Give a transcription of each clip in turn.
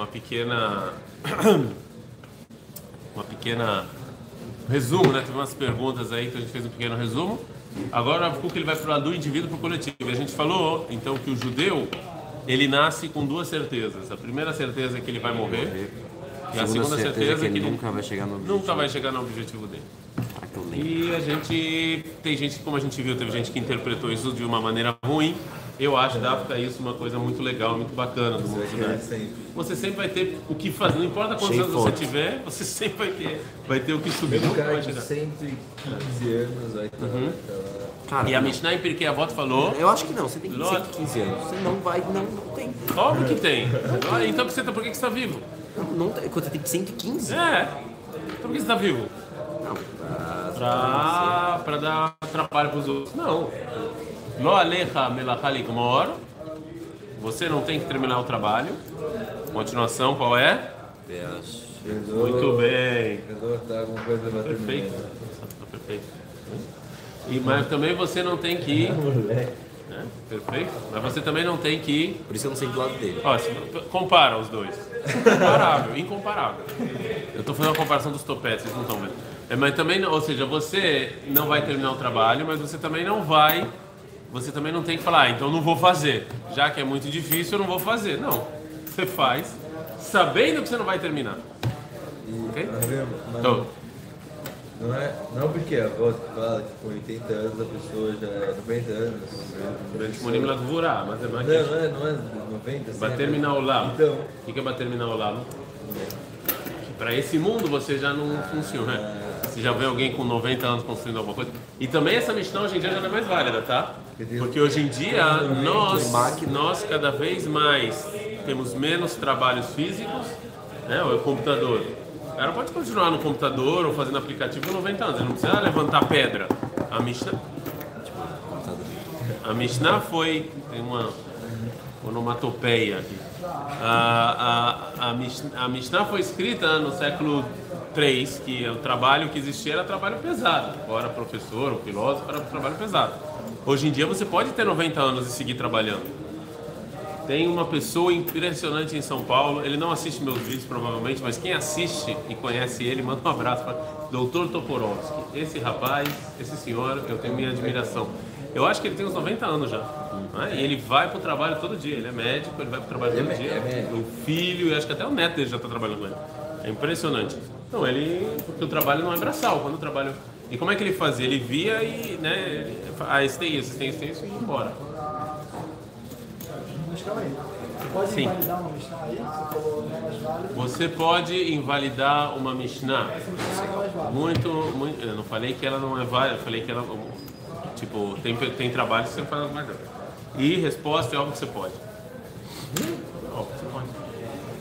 uma pequena. uma pequena resumo, né? Teve umas perguntas aí que a gente fez um pequeno resumo. Agora o que ele vai falar do indivíduo para o coletivo. A gente falou então que o judeu ele nasce com duas certezas. A primeira certeza é que ele vai morrer. E a segunda certeza, é que ele nunca vai chegar no objetivo. nunca vai chegar no objetivo dele. E a gente tem gente, como a gente viu, teve gente que interpretou isso de uma maneira ruim. Eu acho da África isso uma coisa muito legal, muito bacana do mundo, né? Você sempre vai ter o que fazer, não importa quantos Cheio anos você tiver, você sempre vai ter, vai ter o que subir, Um cara de chegar. 115 anos vai estar Uhum. naquela... Cara, E a Mishnah em Pirkei Avot falou, eu acho que não, você tem que ter Lógico. 15 anos. Você não vai, não, não tem. óbvio que tem. Olha, Então por que você tá- por que que você está vivo? Não, não tem. Quando você tem 115? É. Então por que você está vivo? Não, pra- Pra, pra dar trabalho para os outros. Não. Lo alecha melachá ligmor. Você não tem que terminar o trabalho. Continuação, qual é? Muito bem. Tá Perfeito. Tá perfeito. E, mas também você não tem que ir. né? Perfeito. Mas você também não tem que ir. Por isso eu não sei do lado dele. Ó, se- compara os dois. Incomparável, incomparável. Eu estou fazendo uma comparação dos topetes, vocês não estão vendo. É, mas também, ou seja, você não vai terminar o trabalho, mas você também não vai. Você também não tem que falar, ah, então não vou fazer. Já que é muito difícil, eu não vou fazer. Não. Você faz, sabendo que você não vai terminar. Ok? Mas, mas Então, não, é, não porque a avó que fala que com 80 anos a pessoa já é 90 anos. Monim Ladvurá, mas é mais Não, não é, não é 90, assim, Vai é- terminar o lado. Então, O que é terminar o lado? Para esse mundo você já não funciona. Já vê alguém com 90 anos construindo alguma coisa. E também essa Mishnah hoje em dia já não é mais válida, tá? Porque hoje em dia nós, nós cada vez mais temos menos trabalhos físicos, né? O computador. O cara pode continuar no computador ou fazendo aplicativo com 90 anos, ele não precisa levantar pedra. A Mishnah, a Mishnah foi. Tem uma onomatopeia aqui. A, a, a, Mish- a Mishnah foi escrita no século III, que o trabalho que existia era trabalho pesado. Ou professor, ou filósofo, era trabalho pesado. Hoje em dia você pode ter 90 anos e seguir trabalhando. Tem uma pessoa impressionante em São Paulo. Ele não assiste meus vídeos, provavelmente, mas quem assiste e conhece ele, manda um abraço para Dr. Toporowski. Esse rapaz, esse senhor, eu tenho minha admiração. Eu acho que ele tem uns 90 anos já. né? E ele vai para o trabalho todo dia. Ele é médico, ele vai para o trabalho todo é dia. médico. O filho, e acho que até o neto dele já está trabalhando com ele. É impressionante. Então, ele. Porque o trabalho não é braçal. Quando o trabalho. E como é que ele fazia? Ele via e. Né, ele- ah, esse tem isso, esse tem isso, tem isso e ia embora. Mas calma aí. Você pode Sim. invalidar uma Mishnah aí? Você falou não é mais válido. Você pode invalidar uma Mishnah. Essa Mishnah não é mais válida. Muito, muito. Eu não falei que ela não é válida, eu falei que ela. Tipo, tem, tem trabalho que você faz mais. E resposta é óbvio que você pode. Óbvio que você pode.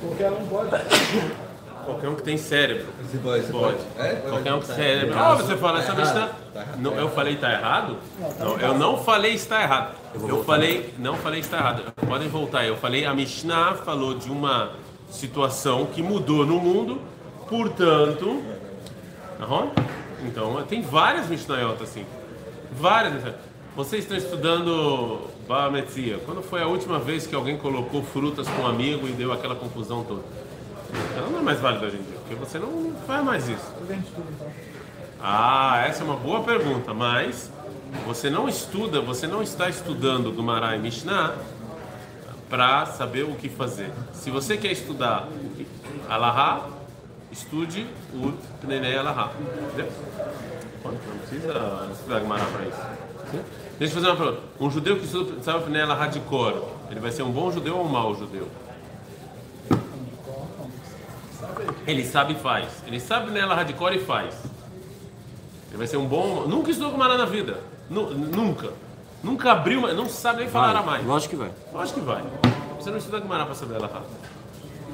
Qualquer um pode. Qualquer um que tem cérebro. você pode, você Pode. É? Qualquer um que Tá. cérebro. Tá Ah, você fala essa errado. Mishnah. Tá. Não, eu falei está errado? Não, eu não falei está errado. Eu falei, não falei está errado. Podem voltar. Eu falei a Mishnah falou de uma situação que mudou no mundo, portanto, Aham. Então, tem várias Mishnayot assim. Várias. Vocês estão estudando Ba Metzia. Quando foi a última vez que alguém colocou frutas com um amigo e deu aquela confusão toda? Ela não é mais válida hoje em dia, porque você não faz mais isso. Então. Ah, essa é uma boa pergunta, mas você não estuda, você não está estudando Gumará e Mishnah para saber o que fazer. Se você quer estudar Alahá, estude o Pnei Alahá. Entendeu? Não precisa estudar Gumará para isso. Deixa eu fazer uma pergunta. Um judeu que estuda sabe o Pnei Alahá de cor, ele vai ser um bom judeu ou um mau judeu? Ele sabe e faz. Ele sabe nela hardcore e faz. Ele vai ser um bom. Nunca estudou Gumará na vida. Nu- nunca. Nunca abriu, não sabe nem falar mais. Lógico que vai. Lógico que vai. Você não estuda Gumará para saber ela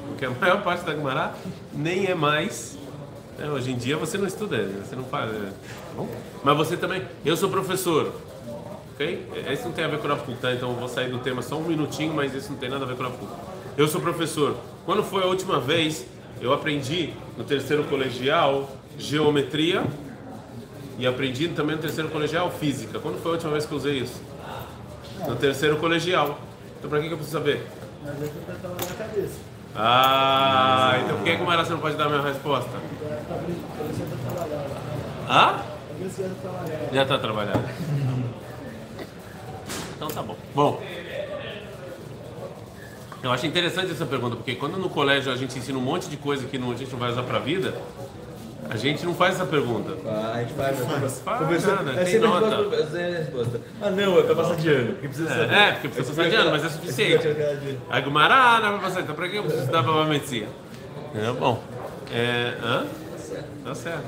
Porque a maior parte da Gumará nem é mais. né, hoje em dia você não estuda, você não faz. é, tá bom? Mas você também. Eu sou professor. Ok? Esse não tem a ver com a puta, então eu vou sair do tema só um minutinho, mas isso não tem nada a ver com a puta. Eu sou professor. Quando foi a última vez eu aprendi no terceiro colegial geometria e aprendi também no terceiro colegial física? Quando foi a última vez que eu usei isso? No terceiro colegial. Então pra que que eu preciso saber? Ah, então por que como ela você não pode dar a minha resposta? Ah? Já está trabalhando. Então tá bom. Bom. Eu acho interessante essa pergunta, porque quando no colégio a gente ensina um monte de coisa que não- a gente não vai usar pra vida, a gente não faz essa pergunta. Ah, a gente vai, mas Faz professor, nada, é tem nota. é a resposta. Ah, não, é pra passar de ano. Porque precisa saber. É, porque precisa passar de ano, mas é suficiente. A Gumará não vai passar, então pra que eu preciso estudar Baba Metzia? É bom. É, hã? Tá certo.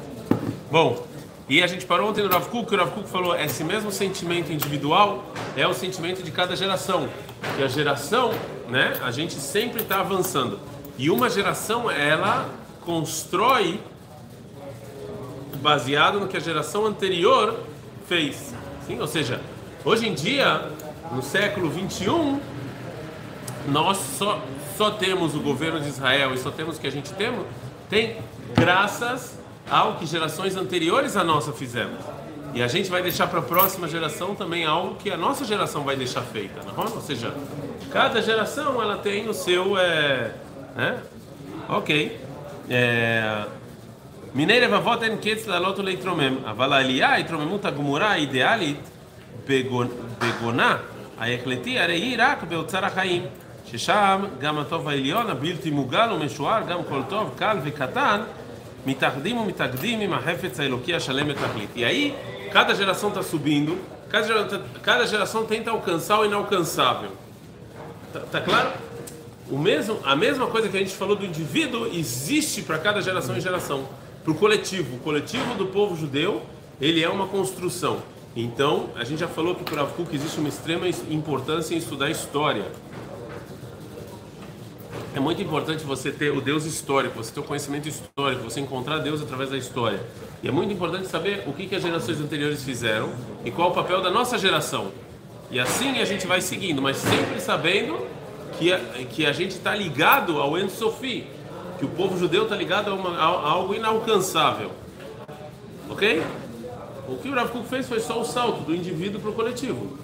Bom, e a gente parou ontem no Rav Kuk, que o Rav Kuk falou, esse mesmo sentimento individual é o sentimento de cada geração. E a geração, né, a gente sempre está avançando. E uma geração, ela constrói baseado no que a geração anterior fez. Sim? Ou seja, hoje em dia, no século 21, nós só, só temos o governo de Israel e só temos o que a gente temos, tem graças ao que gerações anteriores à nossa fizemos. E a gente vai deixar para a próxima geração também algo que a nossa geração vai deixar feita, não é? Ou seja, cada geração ela tem o seu, é, né? Ok. É, מיני לבבות אין קץ לעלות ולהתרומם, אבל העלייה, ההתרוממות הגמורה האידיאלית בגונ- בגונה ההחלטי, הרי היא רק באוצר החיים, ששם גם הטוב העליון הבלתי מוגל ומשוער, גם כל טוב, קל וקטן, מתאחדים ומתאגדים עם החפץ האלוקי השלם בתכלית. E aí, cada geração está subindo, cada geração, cada geração tenta alcançar o inalcançável. Tá, tá claro? O mesmo, a mesma coisa que a gente falou do indivíduo existe para cada geração e geração. Para o coletivo, o coletivo do povo judeu, ele é uma construção. Então, a gente já falou que para Kuk existe uma extrema importância em estudar história. É muito importante você ter o Deus histórico, você ter o conhecimento histórico, você encontrar Deus através da história. E é muito importante saber o que, que as gerações anteriores fizeram e qual o papel da nossa geração. E assim a gente vai seguindo, mas sempre sabendo que a, que a gente está ligado ao En Sofi, que o povo judeu está ligado a, uma, a, a algo inalcançável. Ok? O que o Rav Kuk fez foi só o salto do indivíduo para o coletivo.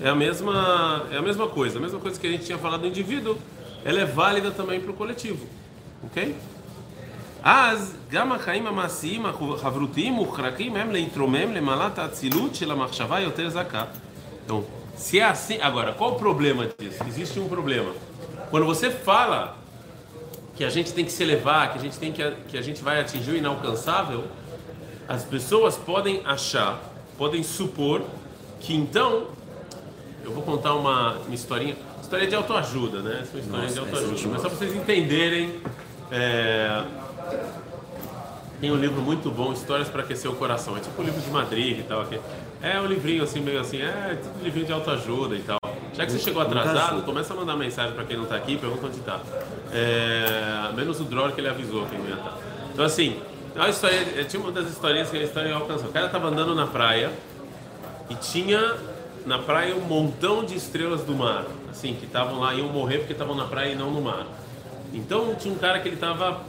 É a mesma é a mesma coisa, a mesma coisa que a gente tinha falado do indivíduo, ela é válida também para o coletivo. Ok? אז גם החיים המעשיים החברותיים מוכרחים הם להתרומם למעלת האצילות של המחשבה יותר זכה. Então, se é assim, agora, qual o problema disso? Existe um problema. Quando você fala que a gente tem que se elevar, que a gente tem que que a gente vai atingir o inalcançável, as pessoas podem achar, podem supor que então eu vou contar uma, uma historinha, história de autoajuda, né? Essa é uma história de autoajuda, mas só para vocês entenderem. é, Tem um livro muito bom, Histórias para Aquecer o Coração. É tipo o livro de Madrid e tal. Aqui. É um livrinho assim, meio assim, é tipo um livrinho de autoajuda e tal. Já que você chegou atrasado, começa a mandar mensagem para quem não está aqui, pergunta onde está. É, menos o Dror que ele avisou que não ia estar. Então assim, é uma história, é, tinha uma das historinhas que a história alcançou. O cara estava andando na praia e tinha na praia um montão de estrelas do mar, assim, que estavam lá, iam morrer porque estavam na praia e não no mar. Então tinha um cara que ele estava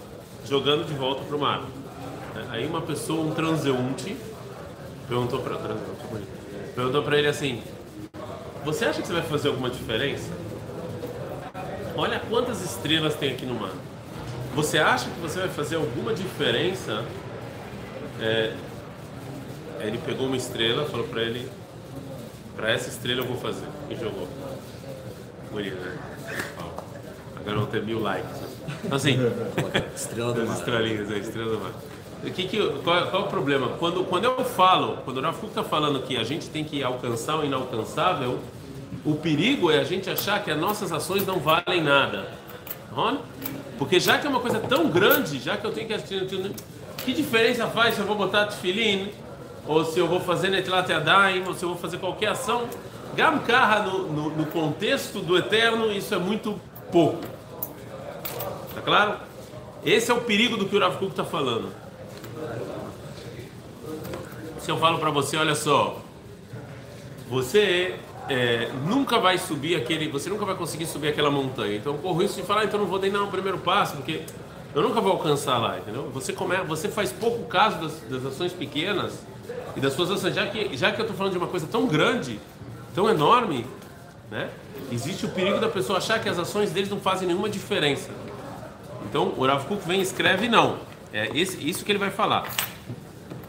jogando de volta pro mar. Aí uma pessoa, um transeunte, perguntou para perguntou para ele assim: Você acha que você vai fazer alguma diferença? Olha quantas estrelas tem aqui no mar. Você acha que você vai fazer alguma diferença? É, ele pegou uma estrela, falou para ele: Para essa estrela eu vou fazer. E jogou. Bonito, né? Agora vão ter mil likes. né? Então, assim, Estrela do mar. estrelinhas, a estrela do mar. O que que, qual, qual é o problema? Quando, quando eu falo, quando o Rafa está falando que a gente tem que alcançar o inalcançável, o perigo é a gente achar que as nossas ações não valem nada. Porque já que é uma coisa tão grande, já que eu tenho que assistir, que diferença faz se eu vou botar tefilim, ou se eu vou fazer netilat yadayim, ou se eu vou fazer qualquer ação? Gam Karra, no, no, no contexto do eterno, isso é muito pouco. Tá claro? Esse é o perigo do que o Rav Kuk está falando. Se eu falo para você, olha só, você é, nunca vai subir aquele, você nunca vai conseguir subir aquela montanha. Então corro isso de falar, então eu não vou nem dar o primeiro passo, porque eu nunca vou alcançar lá, entendeu? Você come, você faz pouco caso das, das ações pequenas e das suas ações, já que já que eu estou falando de uma coisa tão grande, tão enorme, né? Existe o perigo da pessoa achar que as ações deles não fazem nenhuma diferença. Então o Rav Kuk vem e escreve não. É esse, isso que ele vai falar.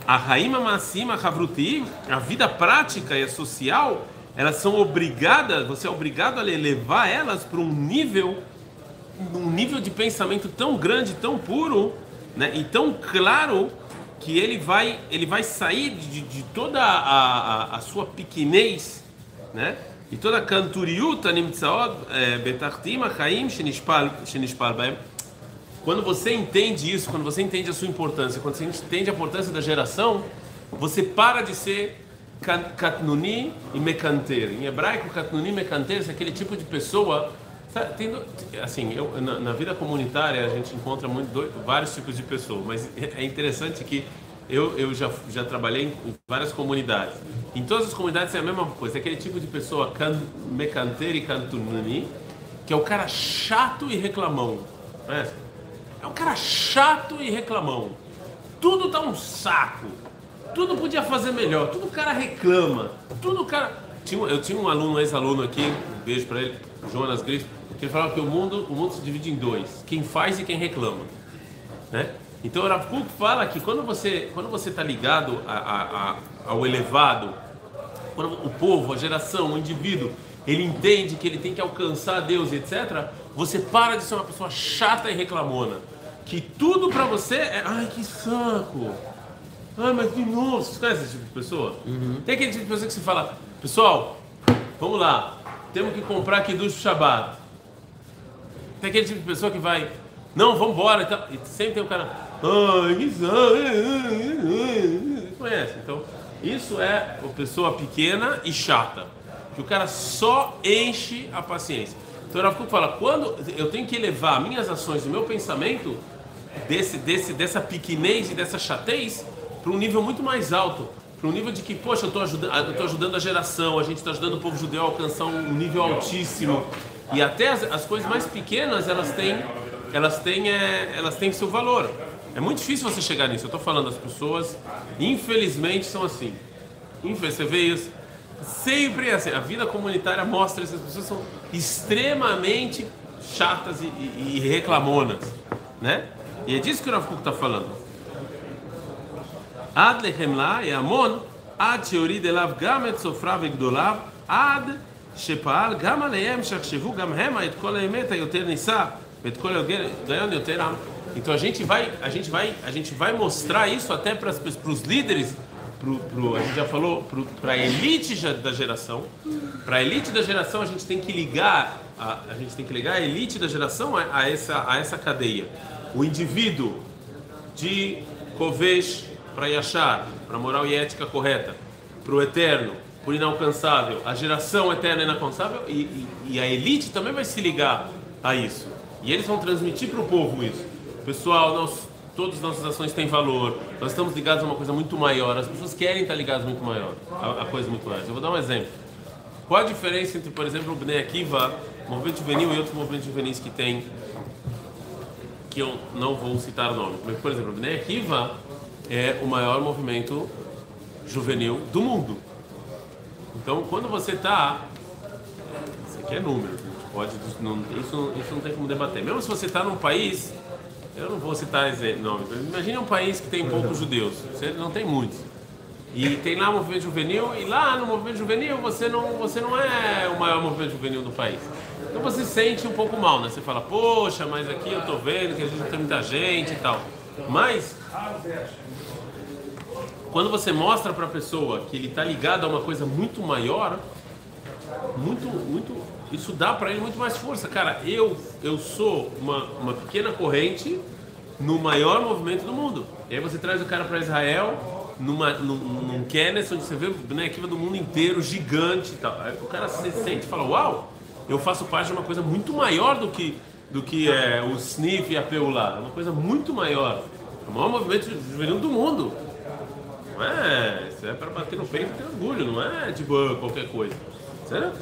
A Raima Massima Havruti, a vida prática e a social, elas são obrigadas, você é obrigado a levar elas para um nível, um nível de pensamento tão grande, tão puro, né, e tão claro que ele vai, ele vai sair de, de toda a, a, a sua pequenez, né? E toda a canturiuta nimtsaot eh, betartim chaim shenishpal baem. Quando você entende isso, quando você entende a sua importância, quando você entende a importância da geração, você para de ser katnuni e mekanter. Em hebraico, katnuni e mekanter é aquele tipo de pessoa. Sabe, tem do- assim, eu, na, na vida comunitária a gente encontra muito, dois- vários tipos de pessoas, mas é interessante que eu, eu já, já trabalhei em várias comunidades. Em todas as comunidades é a mesma coisa, é aquele tipo de pessoa kan, mekanter e kantunani, que é o cara chato e reclamão. Conhece? É um cara chato e reclamão. Tudo tá um saco. Tudo podia fazer melhor. Tudo o cara reclama. Tudo o cara. Eu tinha um aluno, um ex-aluno aqui, um beijo pra ele, o Jonas Gris, que ele falava que o mundo, o mundo se divide em dois: quem faz e quem reclama. Né? Então o Rav Kuk fala que quando você quando você está ligado a- a- a- ao elevado, quando o povo, a geração, o indivíduo, ele entende que ele tem que alcançar Deus, etc. Você para de ser uma pessoa chata e reclamona, que tudo para você é, ai que saco, ai mas de novo, vocês conhecem esse tipo de pessoa? Tem aquele tipo de pessoa que você fala, pessoal, vamos lá, temos que comprar aqui do Shabbat. Tem aquele tipo de pessoa que vai, não, vamos embora e sempre tem um cara, ai, que. Conhece? Então, isso é uma pessoa pequena e chata. Que o cara só enche a paciência. Então, o Rav Kuk fala, quando eu tenho que elevar minhas ações, o meu pensamento, desse, desse, dessa pequenez e dessa chatez, para um nível muito mais alto. Para um nível de que, poxa, eu estou ajudando, ajudando a geração, a gente está ajudando o povo judeu a alcançar um nível altíssimo. E até as, as coisas mais pequenas, elas têm, elas, têm, é, elas têm seu valor. É muito difícil você chegar nisso. Eu estou falando, as pessoas, infelizmente, são assim. Infelizmente, você vê isso. Sempre é assim. A vida comunitária mostra essas As pessoas são extremamente chatas e, e, e reclamonas. Né? E é disso que o Rav Kuk está falando. Ad la e amon, ad de love gamet sofrav egdolav, ad שפעל גם עליהם שיחשבו גם המה את כל האמת היותר נישא ואת כל ההיגיון יותר עם. Então a gente vai, a gente vai, a gente vai mostrar isso até para os líderes, pro, pro, a gente já falou, para a elite já- da geração. Para a elite da geração a gente tem que ligar, a, a gente tem que ligar a elite da geração a, a essa, a essa cadeia. O indivíduo de Kovesh para Yashar, para moral e ética correta, para o eterno, o inalcançável, a geração eterna e inalcançável, e, e, e a elite também vai se ligar a isso. E eles vão transmitir para o povo isso. Pessoal, nós, todas as nossas ações têm valor, nós estamos ligados a uma coisa muito maior, as pessoas querem estar ligadas muito maior, a, a coisa muito maior. Eu vou dar um exemplo. Qual a diferença entre, por exemplo, o Bnei Akiva, movimento juvenil e outros movimentos juvenis que tem que eu não vou citar o nome. Mas, por exemplo, o Bnei Akiva é o maior movimento juvenil do mundo. Então, quando você está... Isso aqui é número, pode, não, isso, isso não tem como debater. Mesmo se você está num país, eu não vou citar esse nome, mas imagine um país que tem poucos judeus, você não tem muitos. E tem lá o movimento juvenil, e lá no movimento juvenil você não, você não é o maior movimento juvenil do país. Então você se sente um pouco mal, né? Você fala, poxa, mas aqui eu tô vendo que a gente não tem muita gente e tal. Mas quando você mostra para a pessoa que ele está ligado a uma coisa muito maior, muito, muito, isso dá para ele muito mais força. Cara, eu, eu sou uma, uma pequena corrente no maior movimento do mundo. E aí você traz o cara para Israel numa, num, num Kenneth, onde você vê né, aquilo do mundo inteiro, gigante e tal. Aí o cara se sente e fala, uau, eu faço parte de uma coisa muito maior do que, do que é, o SNIF e a Peulá. É uma coisa muito maior. É o maior movimento juvenil do mundo. Não é, isso é para bater no peito e ter orgulho, não é tipo qualquer coisa. Certo?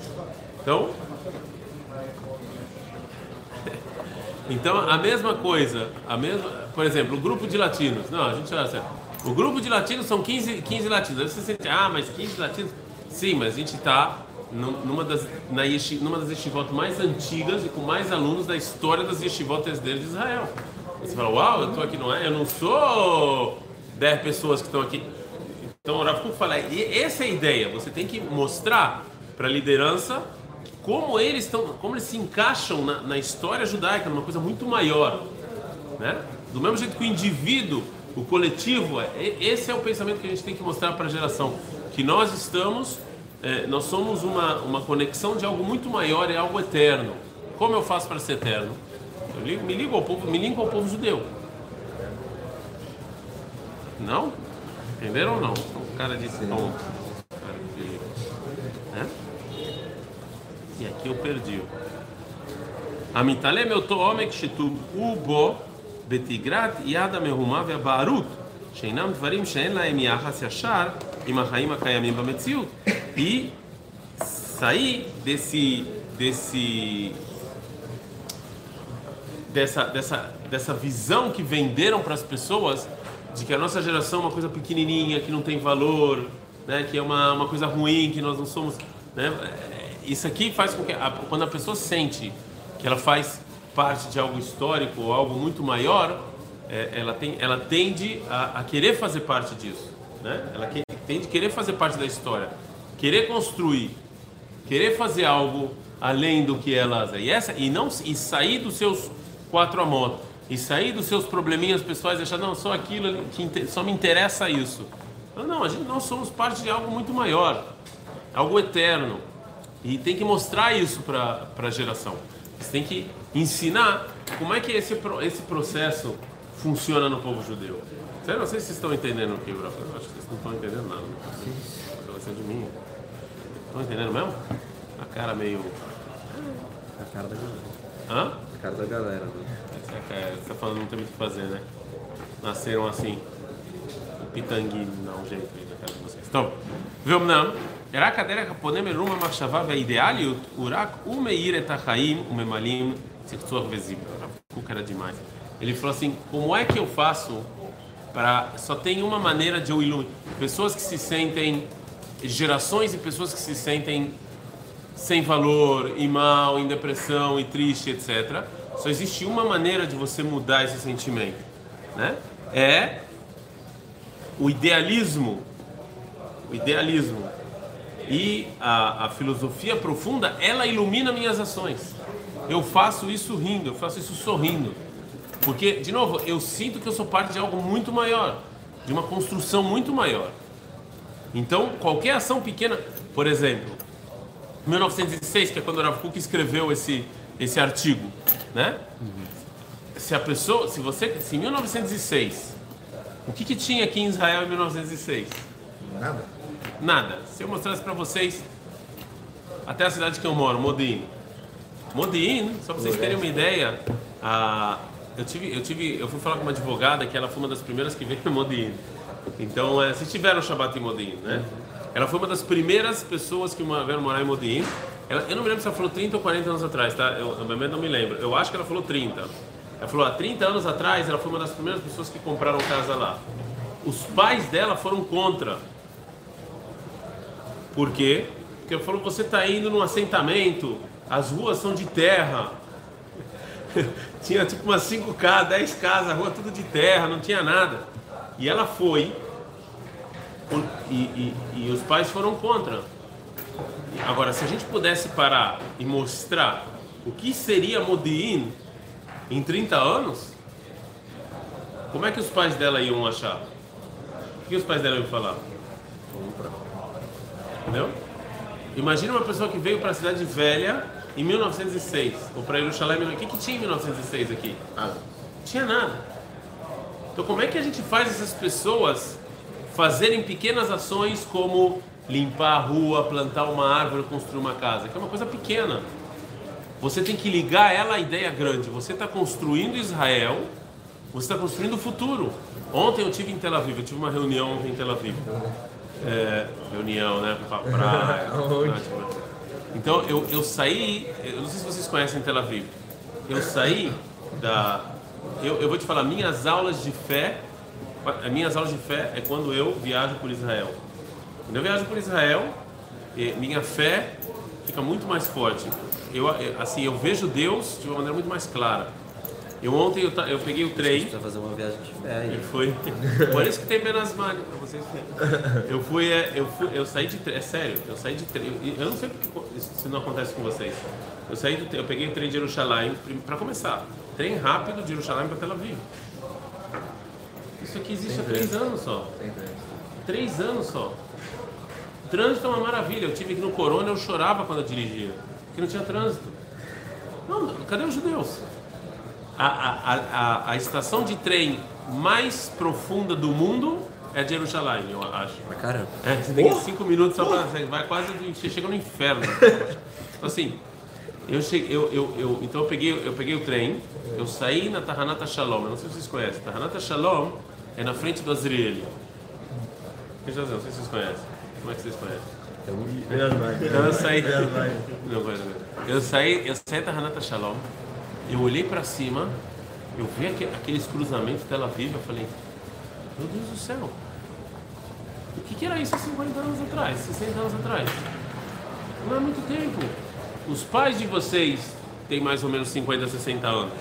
Então, então a mesma coisa, a mesma, por exemplo, o grupo de latinos. Não, a gente já certo. O grupo de latinos são 15, 15 latinos. Aí você sente, ah, mas 15 latinos? Sim, mas a gente está num- numa das, na yeshi, numa das yeshivot mais antigas e com mais alunos da história das yeshivot de Israel. Você fala, uau, eu estou aqui, não é? Eu não sou 10 pessoas que estão aqui. Então o Rav fala, e essa é a ideia, você tem que mostrar para a liderança como eles estão, como eles se encaixam na, na história judaica, numa coisa muito maior, né? Do mesmo jeito que o indivíduo, o coletivo, é- e- esse é o pensamento que a gente tem que mostrar para a geração, que nós estamos, é, nós somos uma, uma conexão de algo muito maior e algo eterno. Como eu faço para ser eterno? Eu me ligo ao povo, me ligo ao povo judeu. Não? Entenderam ou não? O cara disse não. Cara de- né? E aqui eu perdi. המתעלה מאותו עומק שטובעו בו בתגרת יד המהומה והבערות, שאינם דברים שאין להם יחס ישר עם החיים הקיימים במציאות. E sair desse, desse, dessa, dessa, dessa visão que venderam para as pessoas de que a nossa geração é uma coisa pequenininha, que não tem valor, né, que é uma, uma coisa ruim, que nós não somos. Né, isso aqui faz com que, a, quando a pessoa sente que ela faz parte de algo histórico ou algo muito maior, é, ela, tem, ela tende a, a querer fazer parte disso. Né? Ela que, tende a querer fazer parte da história, querer construir, querer fazer algo além do que ela é. E essa e não e sair dos seus quatro amot e sair dos seus probleminhas pessoais, e achar não só aquilo só me interessa isso. Não, não, a gente nós somos parte de algo muito maior, algo eterno. E tem que mostrar isso para a geração. Você tem que ensinar como é que esse esse processo funciona no povo judeu. Sério, não sei se vocês estão entendendo o que eu acho que vocês não estão entendendo nada. Ser de mim. Estão entendendo mesmo? A cara meio. A cara da galera. Hã? A cara da galera, né? Essa cara- Você tá falando não tem muito o que fazer, né? Nasceram assim. Um pitanguinho, dá um jeito aí na cara de vocês. Então, ואומנם, רק הדרך הפונה מרום המחשבה והאידיאליות הוא רק הוא מאיר את החיים וממלאים צחצוח וזיו. הרב קוק era demais. Ele falou assim, como é que eu faço para... Só tem uma maneira de eu iluminar. Pessoas que se sentem... Gerações e pessoas que se sentem sem valor, e mal, em depressão, e triste, etc. Só existe uma maneira de você mudar esse sentimento, né? É o idealismo, o idealismo e a, a filosofia profunda, ela ilumina minhas ações. Eu faço isso rindo, eu faço isso sorrindo, porque de novo eu sinto que eu sou parte de algo muito maior, de uma construção muito maior. Então qualquer ação pequena, por exemplo, 1906, que é quando o Rav Kuk escreveu esse, esse artigo, né? Se a pessoa, se você, se em 1906, o que, que tinha aqui em Israel em 1906? Nada. Nada. Se eu mostrasse para vocês até a cidade que eu moro, Modin. Modin, só para vocês terem uma ideia, a, eu tive, eu tive, eu fui falar com uma advogada que ela foi uma das primeiras que veio em Modin. Então, é, vocês tiveram Shabbat em Modin, né? Ela foi uma das primeiras pessoas que vieram morar em Modin. Ela, eu não me lembro se ela falou 30 ou 40 anos atrás, tá? Eu, eu não me lembro. Eu acho que ela falou 30. Ela falou, há 30 anos atrás, ela foi uma das primeiras pessoas que compraram casa lá. Os pais dela foram contra. Por quê? Porque ele falou: você está indo num assentamento, as ruas são de terra. tinha tipo umas 5K, 10 casas, a rua tudo de terra, não tinha nada. E ela foi, e, e- e os pais foram contra. Agora, se a gente pudesse parar e mostrar o que seria Modi'in em 30 anos, como é que os pais dela iam achar? O que os pais dela iam falar? Entendeu? Imagina uma pessoa que veio para a cidade velha em 1906, ou para Jerusalém. O que, que tinha em 1906 aqui? Nada. Tinha nada. Então, como é que a gente faz essas pessoas fazerem pequenas ações como limpar a rua, plantar uma árvore, construir uma casa? Que é uma coisa pequena. Você tem que ligar ela à ideia grande. Você está construindo Israel, você está construindo o futuro. Ontem eu tive em Tel Aviv, eu tive uma reunião ontem em Tel Aviv. É, reunião, né? Pra praia. Então eu, eu saí, eu não sei se vocês conhecem Tel Aviv. Eu saí da. Eu, eu vou te falar, minhas aulas de fé, as minhas aulas de fé é quando eu viajo por Israel. Quando eu viajo por Israel, eh, minha fé fica muito mais forte. Eu, eh, assim, eu vejo Deus de uma maneira muito mais clara. Eu ontem eu, eu peguei o trem. Precisa fazer uma viagem de fé aí. foi. Por isso que tem menos malha pra vocês verem. Eu fui, é, eu fui, eu saí de trem, é sério, eu saí de trem. Eu, eu não sei porque isso não acontece com vocês. Eu saí do, eu peguei o trem de Jerusalém para começar. Trem rápido de Jerusalém para Tel Aviv. Isso aqui existe há três anos só. Três anos só. Trânsito é uma maravilha. Eu tive aqui no Corona, eu chorava quando eu dirigia. Porque não tinha trânsito. Não, cadê os judeus? A, a, a, a, estação de trem mais profunda do mundo é de Jerusalém, eu acho. Pra caramba. É, você tem cinco minutos só pra. Você vai quase. Você chega no inferno. Então, assim, eu cheguei. Eu, eu, eu, então eu peguei, eu peguei o trem, eu saí na Tahanata Shalom. Eu não sei se vocês conhecem. Tahanata Shalom é na frente do eu dizer, não sei se vocês conhecem. Como é que vocês conhecem? Então eu saí. Não não. Eu saí, eu saí da Hanata Shalom, eu olhei para cima, eu vi aque- aqueles cruzamentos Tel Aviv, eu falei, meu Deus do céu, o que, que era isso há 50 anos atrás, 60 anos atrás? Não é muito tempo. Os pais de vocês têm mais ou menos 50, 60 anos.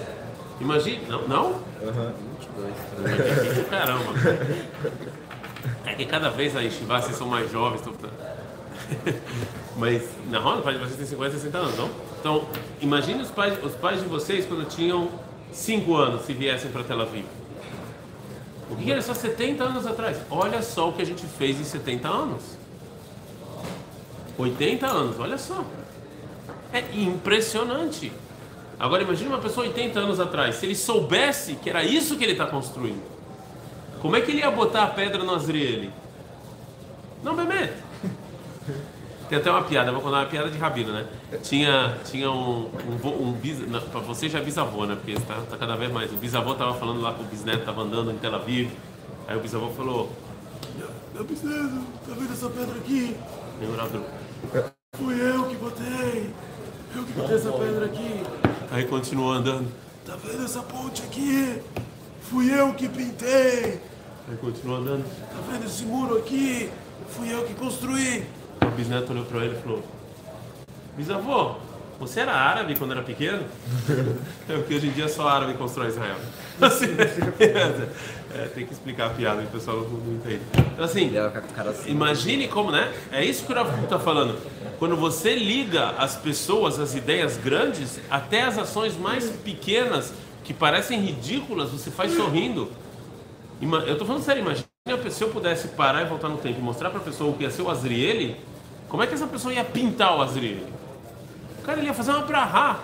Imagine, não? Não? 22. Caramba. É que cada vez a Yeshiva, vocês são mais jovens. Tô... Mas na Ronda, pai de vocês tem 50, 60 anos, não? Então, imagine os pais, os pais de vocês quando tinham 5 anos, se viessem para Tel Aviv. O que era só 70 anos atrás? Olha só o que a gente fez em 70 anos. 80 anos, olha só. É impressionante. Agora imagine uma pessoa 80 anos atrás, se ele soubesse que era isso que ele está construindo. Como é que ele ia botar a pedra no Azriele? Não, Bemet. Tem até uma piada, vou contar uma piada de rabino, né? Tinha, tinha um, um, um bis, não, pra você já é bisavô, né? Porque está tá cada vez mais. O bisavô tava falando lá com o bisneto, tava andando em Tel Aviv. Aí o bisavô falou: Meu, meu bisneto, tá vendo essa pedra aqui? Meu orador. Fui eu que botei. Eu que botei essa pedra aqui. Aí continuou andando. Tá vendo essa ponte aqui? Fui eu que pintei. Aí continuou andando. Tá vendo esse muro aqui? Fui eu que construí. O bisneto olhou pra ele e falou: Bisavô, você era árabe quando era pequeno? É porque hoje em dia só árabe constrói Israel. Assim, é, tem que explicar a piada, o pessoal não, entende. Então, assim, cara assim. Imagine como, né? É isso que o Rav está falando. Quando você liga as pessoas, as ideias grandes, até as ações mais pequenas, que parecem ridículas, você faz sorrindo. Eu estou falando sério, imagine a pessoa, se eu pudesse parar e voltar no tempo e mostrar para a pessoa o que ia ser o Azriele, como é que essa pessoa ia pintar o Azriele? O cara ia fazer uma brahá.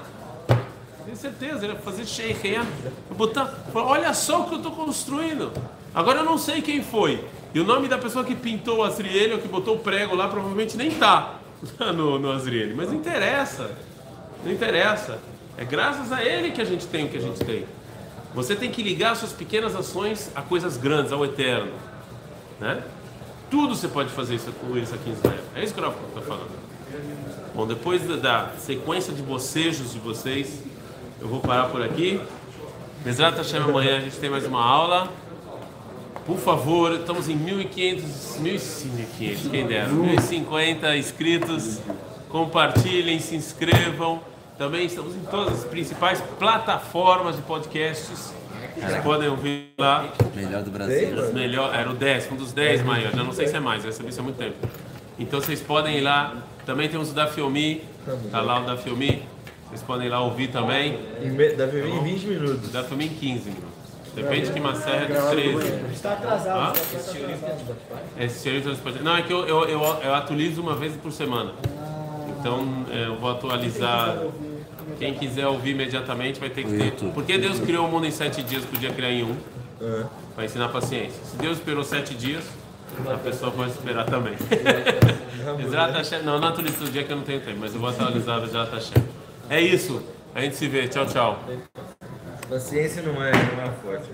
Tenho certeza, ele ia fazer sheikh, ia botar. Olha só o que eu estou construindo. Agora eu não sei quem foi. E o nome da pessoa que pintou o Azriele ou que botou o prego lá provavelmente nem tá no, no Azriele. Mas não interessa. Não interessa. É graças a ele que a gente tem o que a gente tem. Você tem que ligar suas pequenas ações a coisas grandes, ao eterno. Né? Tudo você pode fazer isso, com isso aqui em Israel. É isso que o Rafa está falando. Bom, depois da, sequência de bocejos de vocês, eu vou parar por aqui. Mesrata Hashem, amanhã a gente tem mais uma aula. Por favor, estamos em 1.500, 1.500, quem dera, 1.050 inscritos. Compartilhem, se inscrevam. Também estamos em todas as principais plataformas de podcasts. Vocês podem ouvir lá. Melhor do Brasil. Melhor, era o 10, um dos 10 maiores. Já não sei se é mais, eu recebi isso há muito tempo. Então vocês podem ir lá. Também temos o da Filmi. Tá lá o da Filmi. Vocês podem ir lá ouvir também. Em Deve vir em 20 minutos. Da Filmi em 15 minutos. Depende de que uma serra é de 13. Está atrasado, atrasado. Esse cheiro de pode- Não, é que eu, eu, eu, eu atualizo uma vez por semana. Então é, eu vou atualizar. Quem quiser ouvir imediatamente vai ter que ter. YouTube. Porque Deus criou o mundo em sete dias, podia criar em um. É. Para ensinar paciência. Se Deus esperou sete dias, a pessoa pode esperar também. Exato, Hashem. Não, não atualizo todo dia que eu não tenho tempo, mas eu vou atualizar o Exato Hashem. É isso. A gente se vê. Tchau, tchau. Paciência não é, não é forte. né?